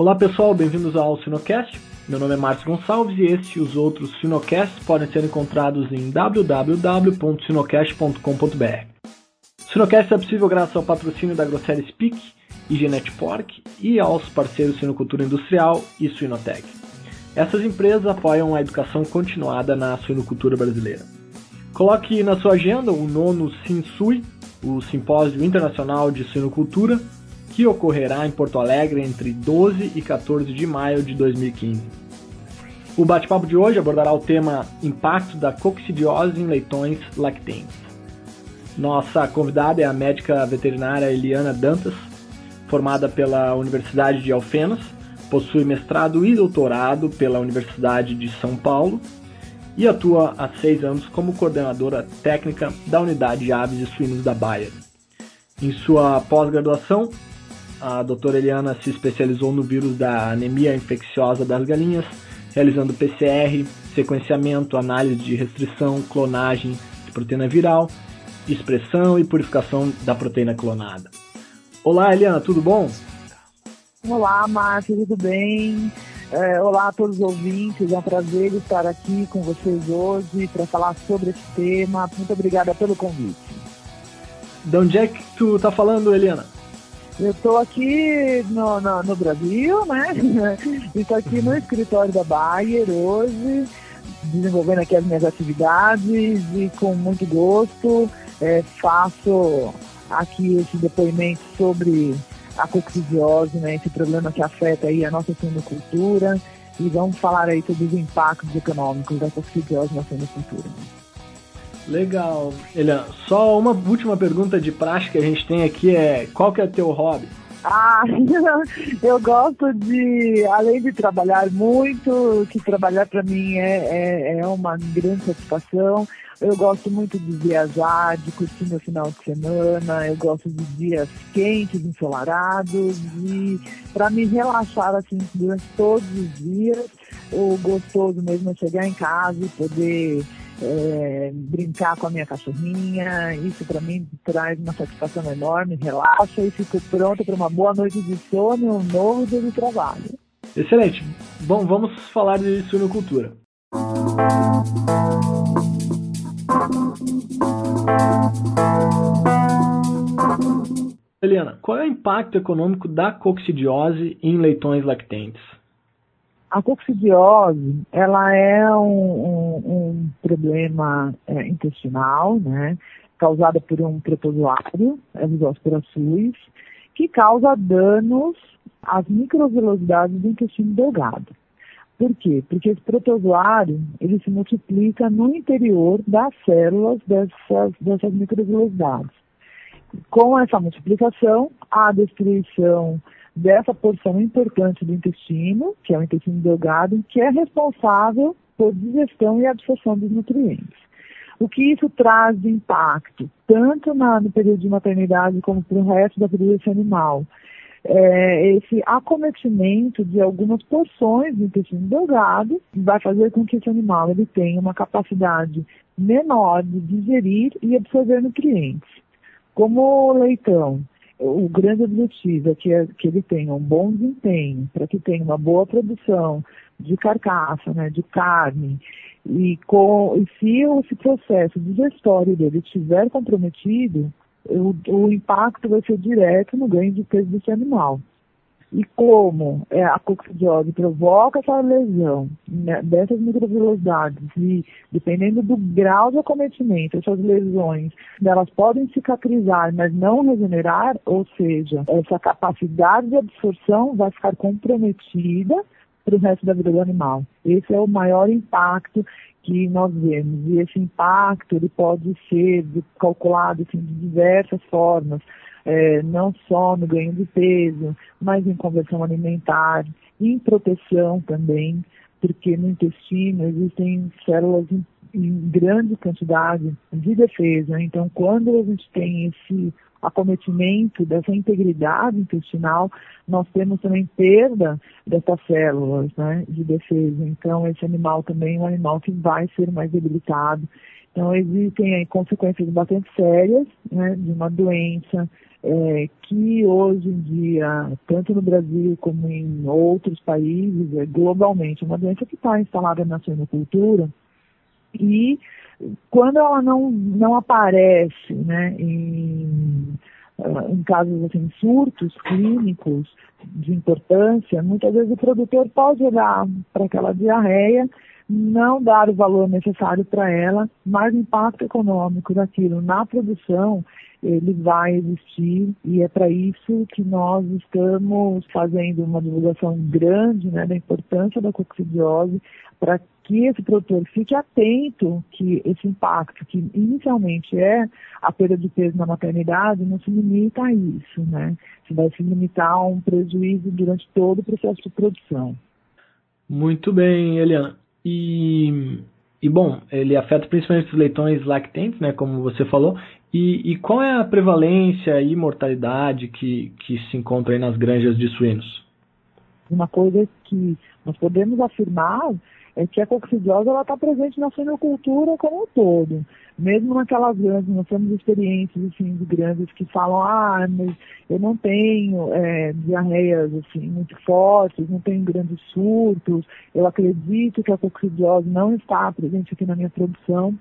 Olá pessoal, bem-vindos ao Sinocast. Meu nome é Márcio Gonçalves e este e os outros Sinocasts podem ser encontrados em www.sinocast.com.br. Sinocast é possível graças ao patrocínio da Grosseria Speak e Genet Pork e aos parceiros Sinocultura Industrial e Suinotec. Essas empresas apoiam a educação continuada na suinocultura brasileira. Coloque na sua agenda o nono SINSUI, o Simpósio Internacional de Suinocultura, que ocorrerá em Porto Alegre entre 12 e 14 de maio de 2015. O bate-papo de hoje abordará o tema Impacto da coccidiose em leitões lactentes. Nossa convidada é a médica veterinária Eliana Dantas, formada pela Universidade de Alfenas, possui mestrado e doutorado pela Universidade de São Paulo e atua há seis anos como coordenadora técnica da Unidade de Aves e Suínos da Bayer. Em sua pós-graduação, a doutora Eliana se especializou no vírus da anemia infecciosa das galinhas, realizando PCR, sequenciamento, análise de restrição, clonagem de proteína viral, expressão e purificação da proteína clonada. Olá, Eliana, tudo bom? Olá, Márcio, tudo bem? É, olá a todos os ouvintes, é um prazer estar aqui com vocês hoje para falar sobre esse tema. Muito obrigada pelo convite. De onde é que tu tá falando, Eliana? Eu estou aqui no, no, no, Brasil, né? Estou aqui no escritório da Bayer hoje, desenvolvendo aqui as minhas atividades e com muito gosto é, faço aqui esse depoimento sobre a coccidiose, né? Esse problema que afeta aí a nossa sinocultura e vamos falar aí sobre os impactos econômicos da coccidiose na sinocultura. Legal. Eliana, só uma última pergunta de prática que a gente tem aqui é qual que é teu hobby? Ah, eu gosto de, além de trabalhar muito, que trabalhar para mim é, é, é, uma grande satisfação. Eu gosto muito de viajar, de curtir meu final de semana. Eu gosto de dias quentes, ensolarados e para me relaxar assim durante todos os dias. O gostoso mesmo é chegar em casa e poder é, brincar com a minha cachorrinha. Isso para mim traz uma satisfação enorme, relaxa e fico pronta para uma boa noite de sono e um novo dia de trabalho. Excelente. Bom, vamos falar de suinocultura. Eliana, qual é o impacto econômico da coccidiose em leitões lactentes? A coccidiose, ela é um, um, um problema é, intestinal, né, causada por um protozoário, a Vigospora suis, que causa danos às microvelocidades do intestino delgado. Por quê? Porque esse protozoário, ele se multiplica no interior das células dessas, dessas microvelocidades. Com essa multiplicação, a destruição dessa porção importante do intestino, que é o intestino delgado, que é responsável por digestão e absorção dos nutrientes. O que isso traz de impacto, tanto na, no período de maternidade como para o resto da vida desse animal? É, esse acometimento de algumas porções do intestino delgado vai fazer com que esse animal ele tenha uma capacidade menor de digerir e absorver nutrientes. Como o leitão, o grande objetivo é que, é que ele tenha um bom desempenho, para que tenha uma boa produção de carcaça, né, de carne, e, com, e se esse processo digestório dele estiver comprometido, o, o impacto vai ser direto no ganho de peso desse animal e como é, a coccidiose provoca essa lesão né, dessas microvelocidades e dependendo do grau de acometimento, essas lesões, elas podem cicatrizar, mas não regenerar, ou seja, essa capacidade de absorção vai ficar comprometida para o resto da vida do animal. Esse é o maior impacto que nós vemos. E esse impacto ele pode ser calculado assim, de diversas formas é, não só no ganho de peso, mas em conversão alimentar, em proteção também, porque no intestino existem células em, em grande quantidade de defesa. Então, quando a gente tem esse acometimento dessa integridade intestinal, nós temos também perda dessas células né, de defesa. Então, esse animal também é um animal que vai ser mais debilitado. Então, existem aí, consequências bastante sérias né, de uma doença, é, que hoje em dia, tanto no Brasil como em outros países, é, globalmente, uma doença que está instalada na suinocultura e quando ela não, não aparece né, em, uh, em casos assim, surtos clínicos de importância, muitas vezes o produtor pode olhar para aquela diarreia, não dar o valor necessário para ela, mas o impacto econômico daquilo na produção ele vai existir e é para isso que nós estamos fazendo uma divulgação grande né, da importância da coccidiose para que esse produtor fique atento que esse impacto, que inicialmente é a perda de peso na maternidade, não se limita a isso, né? Se vai se limitar a um prejuízo durante todo o processo de produção. Muito bem, Eliana. E, e bom, ele afeta principalmente os leitões lactentes, né, como você falou. E, e qual é a prevalência e mortalidade que, que se encontra aí nas granjas de suínos? Uma coisa que nós podemos afirmar é que a coccidiose está presente na suinocultura como um todo. Mesmo naquelas grandes, nós temos experiências assim, de grandes que falam, ah, mas eu não tenho é, diarreias assim, muito fortes, não tenho grandes surtos, eu acredito que a coccidiose não está presente aqui na minha produção.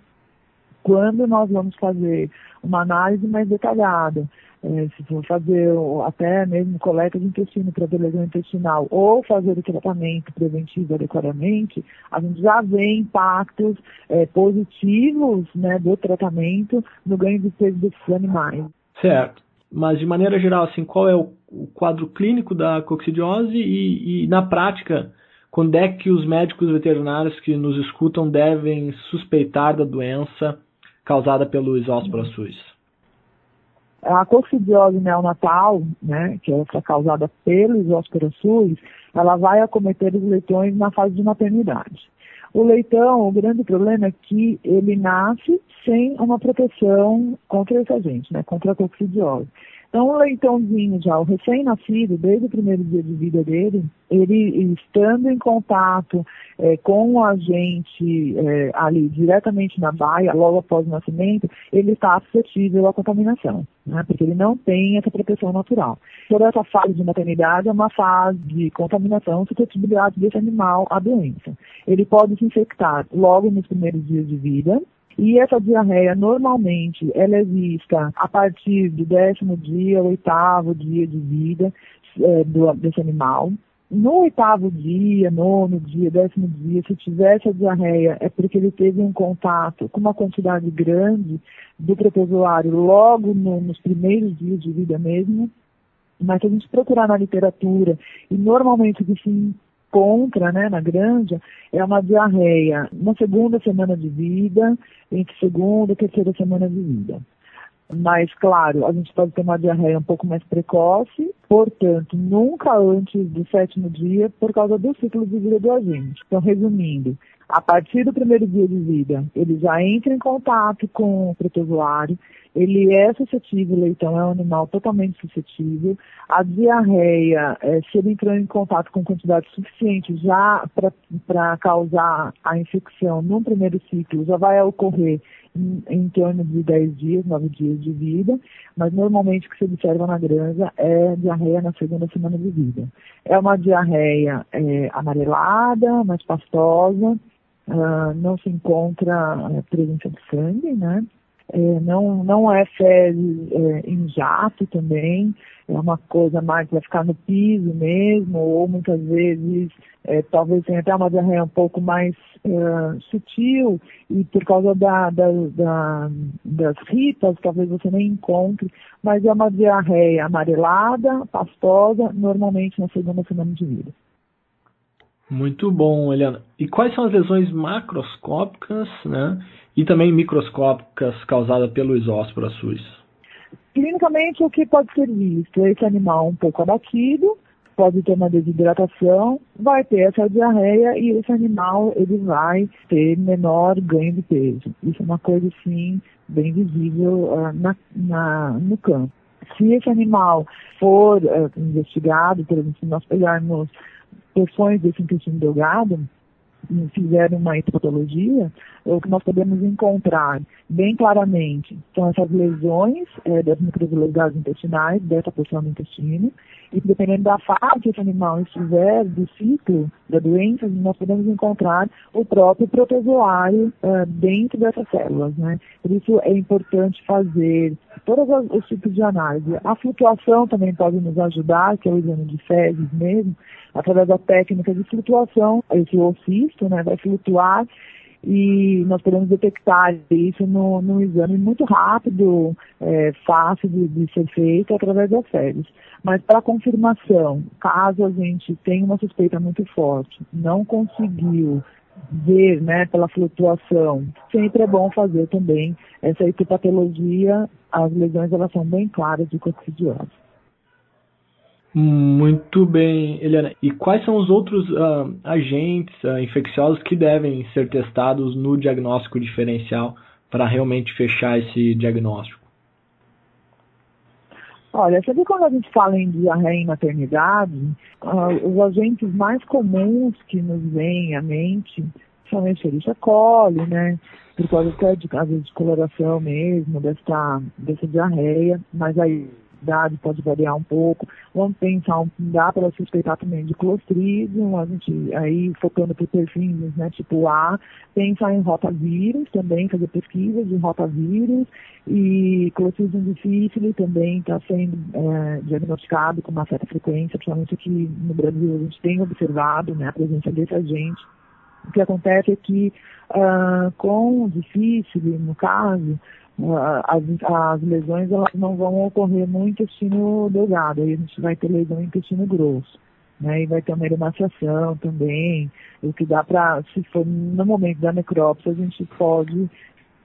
Quando nós vamos fazer uma análise mais detalhada, se for fazer até mesmo coleta de intestino para lesão intestinal ou fazer o tratamento preventivo adequadamente, a gente já vê impactos é, positivos né, do tratamento no ganho de peso desses animais. Certo. Mas de maneira geral, assim, qual é o, o quadro clínico da coccidiose e, e na prática, quando é que os médicos veterinários que nos escutam devem suspeitar da doença causada pelo isóspora suis? A coccidiose neonatal, né, que é essa causada pelo isóspora suis, ela vai acometer os leitões na fase de maternidade. O leitão, o grande problema é que ele nasce sem uma proteção contra esse agente, né, contra a coccidiose. Então, o leitãozinho já, o recém-nascido, desde o primeiro dia de vida dele, ele estando em contato é, com o agente é, ali diretamente na baia, logo após o nascimento, ele está suscetível à contaminação, né, porque ele não tem essa proteção natural. Toda essa fase de maternidade é uma fase de contaminação, suscetibilidade desse animal à doença. Ele pode se infectar logo nos primeiros dias de vida, e essa diarreia, normalmente, ela é vista a partir do décimo dia, oitavo dia de vida é, do, desse animal. No oitavo dia, nono dia, décimo dia, se tivesse a diarreia, é porque ele teve um contato com uma quantidade grande do protozoário logo no, nos primeiros dias de vida mesmo. Mas se a gente procurar na literatura, e normalmente o que se contra, né, na granja, é uma diarreia na segunda semana de vida, entre segunda e terceira semana de vida. Mas, claro, a gente pode ter uma diarreia um pouco mais precoce, portanto, nunca antes do sétimo dia, por causa do ciclo de vida do agente. Então, resumindo, a partir do primeiro dia de vida, ele já entra em contato com o protozoário, ele é suscetível, o leitão é um animal totalmente suscetível. A diarreia, é, se ele entrar em contato com quantidade suficiente já para causar a infecção no primeiro ciclo, já vai ocorrer em, em, torno de 10 dias, 9 dias de vida, mas normalmente o que se observa na granja é diarreia na segunda semana de vida. É uma diarreia é, amarelada, mais pastosa, uh, não se encontra uh, presença de sangue, né? É, não, não é fezes é, em jato também, é uma coisa mais vai ficar no piso mesmo, ou muitas vezes é, talvez tenha até uma diarreia um pouco mais é, sutil, e por causa da, da, da, das ripas, talvez você nem encontre, mas é uma diarreia amarelada, pastosa, normalmente na segunda semana de vida. Muito bom, Eliana. E quais são as lesões macroscópicas né, e também microscópicas causadas pelo isóspora suis? Clinicamente, o que pode ser visto? Esse animal um pouco abatido, pode ter uma desidratação, vai ter essa diarreia e esse animal ele vai ter menor ganho de peso. Isso é uma coisa, sim, bem visível uh, na, na, no campo. Se esse animal for uh, investigado, por exemplo, se nós pegarmos porções desse intestino delgado, fizer uma histopatologia, o que nós podemos encontrar bem claramente são essas lesões é, das microvelocidades intestinais, dessa porção do intestino, e dependendo da fase que esse animal estiver, do ciclo da doença, nós podemos encontrar o próprio protozoário uh, dentro dessas células. Né? Por isso é importante fazer todos os tipos de análise. A flutuação também pode nos ajudar, que é o exame de fezes mesmo, através da técnica de flutuação, esse ossisto né, vai flutuar e nós podemos detectar isso no exame muito rápido, é, fácil de, de, ser feito através das fezes. Mas para confirmação, caso a gente tenha uma suspeita muito forte, não conseguiu ver né, pela flutuação, sempre é bom fazer também essa histopatologia, as lesões elas são bem claras de coccidiose. Muito bem, Eliana. E quais são os outros uh, agentes uh, infecciosos que devem ser testados no diagnóstico diferencial para realmente fechar esse diagnóstico? Olha, sabe quando a gente fala em diarreia em maternidade, uh, os agentes mais comuns que nos vêm à mente são a coli, né? Por causa até de, vezes, de coloração mesmo, dessa, dessa diarreia, mas aí idade pode variar um pouco. Vamos pensar, dá para suspeitar também de clostridium, a gente aí focando para perfis, né, tipo A, pensar em rotavírus também, fazer pesquisas de rotavírus e clostridium difficile também está sendo é, diagnosticado com uma certa frequência, principalmente aqui no Brasil a gente tem observado né, a presença desse agente. O que acontece é que uh, com o difícil, no caso, as, as lesões elas não vão ocorrer no intestino delgado, aí a gente vai ter lesão no intestino grosso. Né, e vai ter uma emaciação também, o que dá para, se for no momento da necrópsia, a gente pode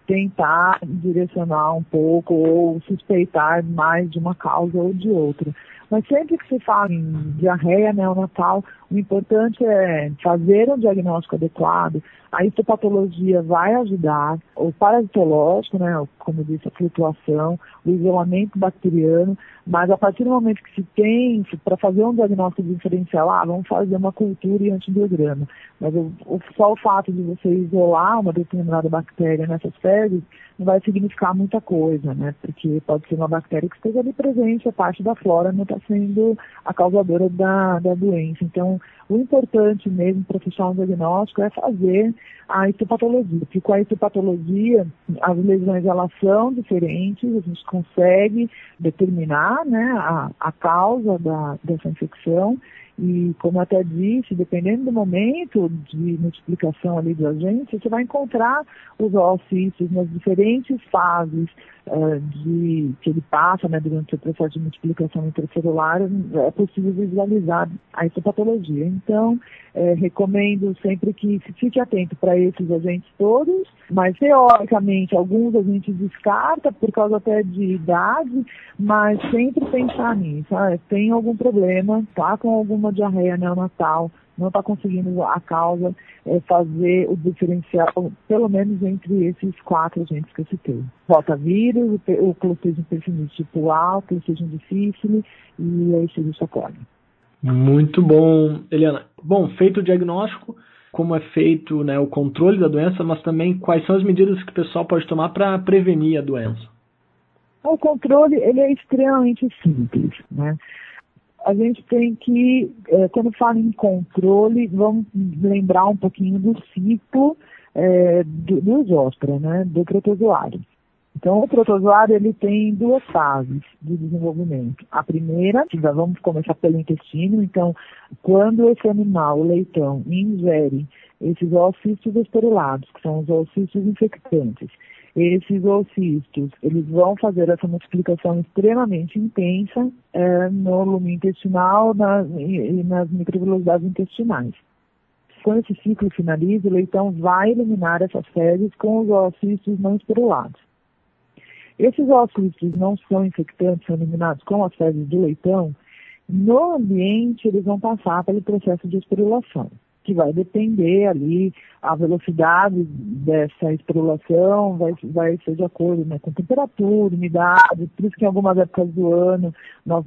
tentar direcionar um pouco ou suspeitar mais de uma causa ou de outra. Mas sempre que se fala em diarreia neonatal, o importante é fazer um diagnóstico adequado. A histopatologia vai ajudar, o parasitológico, né, como disse, a flutuação, o isolamento bacteriano, mas a partir do momento que se tem, para fazer um diagnóstico diferencial, ah, vamos fazer uma cultura e antibiograma. Mas o, só o fato de você isolar uma determinada bactéria nessas fezes não vai significar muita coisa, né? Porque pode ser uma bactéria que esteja ali presente, a parte da flora não está sendo a causadora da, da doença. Então, o importante mesmo para fechar um diagnóstico é fazer a histopatologia, porque com a histopatologia as lesões elas são diferentes, a gente consegue determinar né, a, a causa da, dessa infecção e, como eu até disse, dependendo do momento de multiplicação ali do agente, você vai encontrar os oocitos nas diferentes fases uh, de, que ele passa né, durante o processo de multiplicação intracelular, é possível visualizar a histopatologia. Então, é, recomendo sempre que se fique atento para esses agentes todos, mas teoricamente alguns a gente descarta por causa até de idade, mas sempre pensar nisso. Ah, tem algum problema, tá com alguma diarreia neonatal, não está conseguindo a causa é, fazer o diferencial, pelo menos entre esses quatro agentes que eu citei. Rotavírus, o, o Clostridium perfidis tipo A, o Clostridium difficile e a Escherichia coli. Muito bom, Eliana. Bom, feito o diagnóstico, como é feito né, o controle da doença, mas também quais são as medidas que o pessoal pode tomar para prevenir a doença? O controle ele é extremamente simples. Né? A gente tem que, é, quando fala em controle, vamos lembrar um pouquinho do ciclo é, do, do zóspora, né, do protozoário. Então, o protozoário ele tem duas fases de desenvolvimento. A primeira, vamos começar pelo intestino. Então, quando esse animal, o leitão, ingere esses oocistos esterulados, que são os oocistos infectantes, esses oocistos, eles vão fazer essa multiplicação extremamente intensa é, no lume intestinal na, e, e nas microvelocidades intestinais. Quando esse ciclo finaliza, o leitão vai eliminar essas fezes com os oocistos não esterulados. Esses ócitos não são infectantes, são eliminados com as fezes do leitão, no ambiente eles vão passar pelo processo de esterulação, que vai depender ali, a velocidade dessa esterulação vai, vai ser de acordo né, com temperatura, umidade, por isso que em algumas épocas do ano nós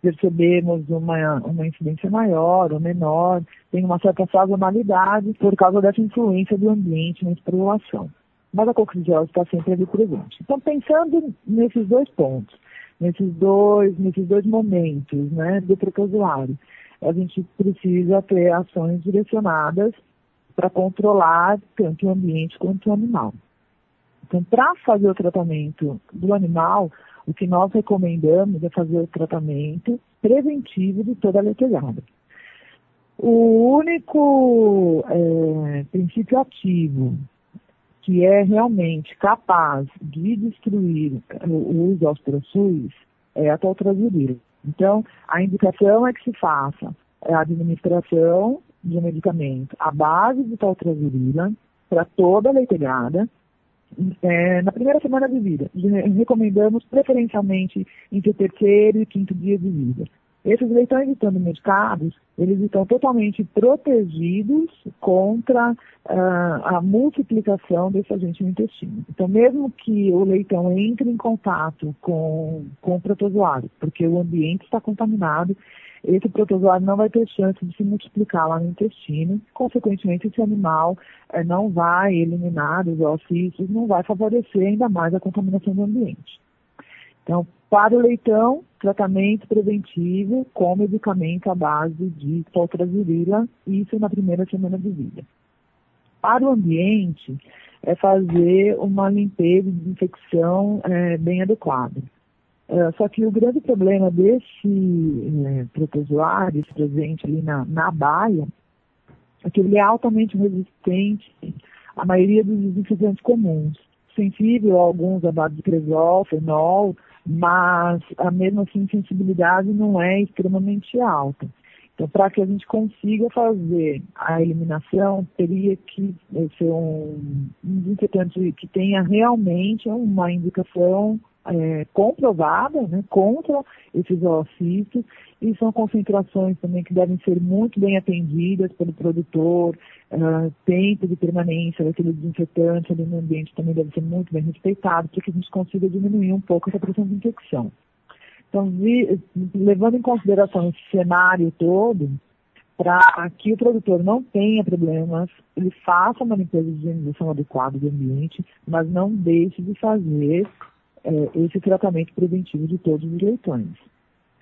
percebemos uma, uma incidência maior ou menor, tem uma certa sazonalidade por causa dessa influência do ambiente na esporulação. Mas a coccidiose está sempre ali presente. Então, pensando nesses dois pontos, nesses dois, nesses dois momentos né, do protozoário, a gente precisa ter ações direcionadas para controlar tanto o ambiente quanto o animal. Então, para fazer o tratamento do animal, o que nós recomendamos é fazer o tratamento preventivo de toda a letelhada. O único é, princípio ativo que é realmente capaz de destruir o uso aos prossuis é a toltrazurila. Então, a indicação é que se faça a administração de um medicamento à base de toltrazurila para toda a leitelhada é, na primeira semana de vida. Recomendamos preferencialmente entre o terceiro e quinto dia de vida. Esses leitões estando medicados, eles estão totalmente protegidos contra uh, a multiplicação desse agente no intestino. Então, mesmo que o leitão entre em contato com, com o protozoário, porque o ambiente está contaminado, esse protozoário não vai ter chance de se multiplicar lá no intestino, consequentemente esse animal eh, não vai eliminar os ossícios, não vai favorecer ainda mais a contaminação do ambiente. Então, para o leitão, tratamento preventivo com medicamento à base de poltrazurila, isso na primeira semana de vida. Para o ambiente, é fazer uma limpeza e desinfecção é, bem adequada. É, só que o grande problema desse é, protozoário presente ali na, na baia é que ele é altamente resistente à maioria dos desinfetantes comuns, sensível a alguns à base de cresol, fenol, mas a mesma assim sensibilidade não é extremamente alta. Então, para que a gente consiga fazer a eliminação, teria que eh, ser um, um que tenha realmente uma indicação é, comprovada né, contra esses oocistos e são concentrações também que devem ser muito bem atendidas pelo produtor, uh, tempo de permanência daquele desinfetante ali no ambiente também deve ser muito bem respeitado para que a gente consiga diminuir um pouco essa pressão de infecção. Então, vi, levando em consideração esse cenário todo, para que o produtor não tenha problemas, ele faça uma limpeza de higienização adequada do ambiente, mas não deixe de fazer é, esse tratamento preventivo de todos os leitões.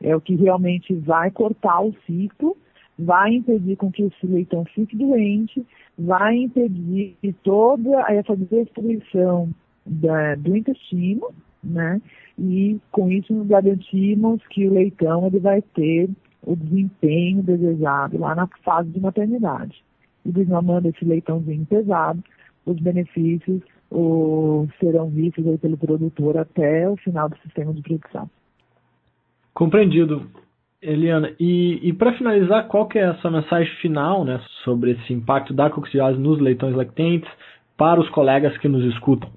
É o que realmente vai cortar o ciclo, vai impedir com que esse leitão fique doente, vai impedir toda essa destruição da, do intestino, né? E com isso nos garantimos que o leitão ele vai ter o desempenho desejado lá na fase de maternidade. E desmamando esse leitãozinho pesado, os benefícios ou serão vistos pelo produtor até o final do sistema de produção. Compreendido. Eliana, e, e para finalizar, qual que é a sua mensagem final né, sobre esse impacto da coccidiose nos leitões lactentes para os colegas que nos escutam?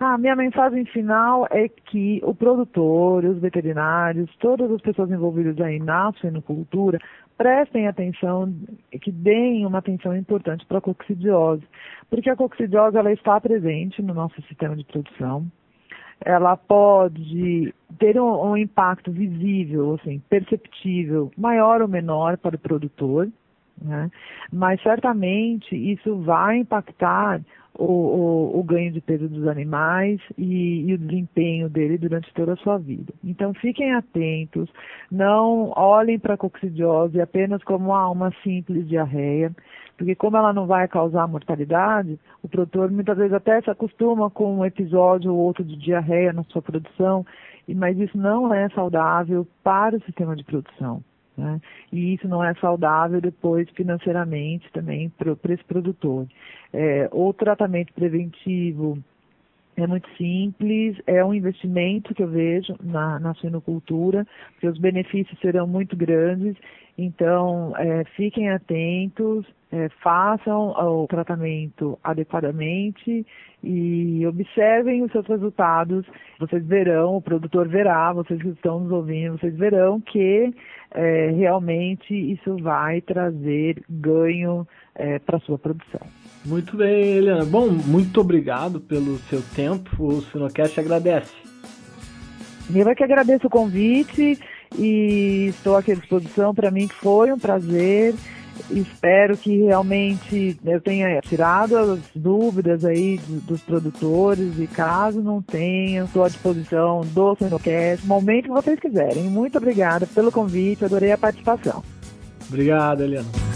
A minha mensagem final é que o produtor, os veterinários, todas as pessoas envolvidas aí na suinocultura prestem atenção, que deem uma atenção importante para a coccidiose, porque a coccidiose ela está presente no nosso sistema de produção, ela pode ter um, um impacto visível, assim, perceptível, maior ou menor para o produtor, né? mas certamente isso vai impactar o, o, o, ganho de peso dos animais e, e, o desempenho dele durante toda a sua vida. Então fiquem atentos, não olhem para a coccidiose apenas como ah, uma simples diarreia, porque como ela não vai causar mortalidade, o produtor muitas vezes até se acostuma com um episódio ou outro de diarreia na sua produção, mas isso não é saudável para o sistema de produção. Né? E isso não é saudável depois financeiramente também para esse produtor. É, o tratamento preventivo é muito simples, é um investimento que eu vejo na, na suinocultura, porque os benefícios serão muito grandes, então é, fiquem atentos, é, façam o tratamento adequadamente e observem os seus resultados. Vocês verão, o produtor verá, vocês que estão nos ouvindo, vocês verão que é, realmente isso vai trazer ganho é, para a sua produção. Muito bem, Eliana. Bom, muito obrigado pelo seu tempo. O Sinocast agradece. Eu é que agradeço o convite e estou aqui à disposição. Para mim foi um prazer. Espero que realmente eu tenha tirado as dúvidas aí dos produtores e caso não tenha, estou à disposição do Sinocast, momento que vocês quiserem. Muito obrigada pelo convite, adorei a participação. Obrigado, Eliana.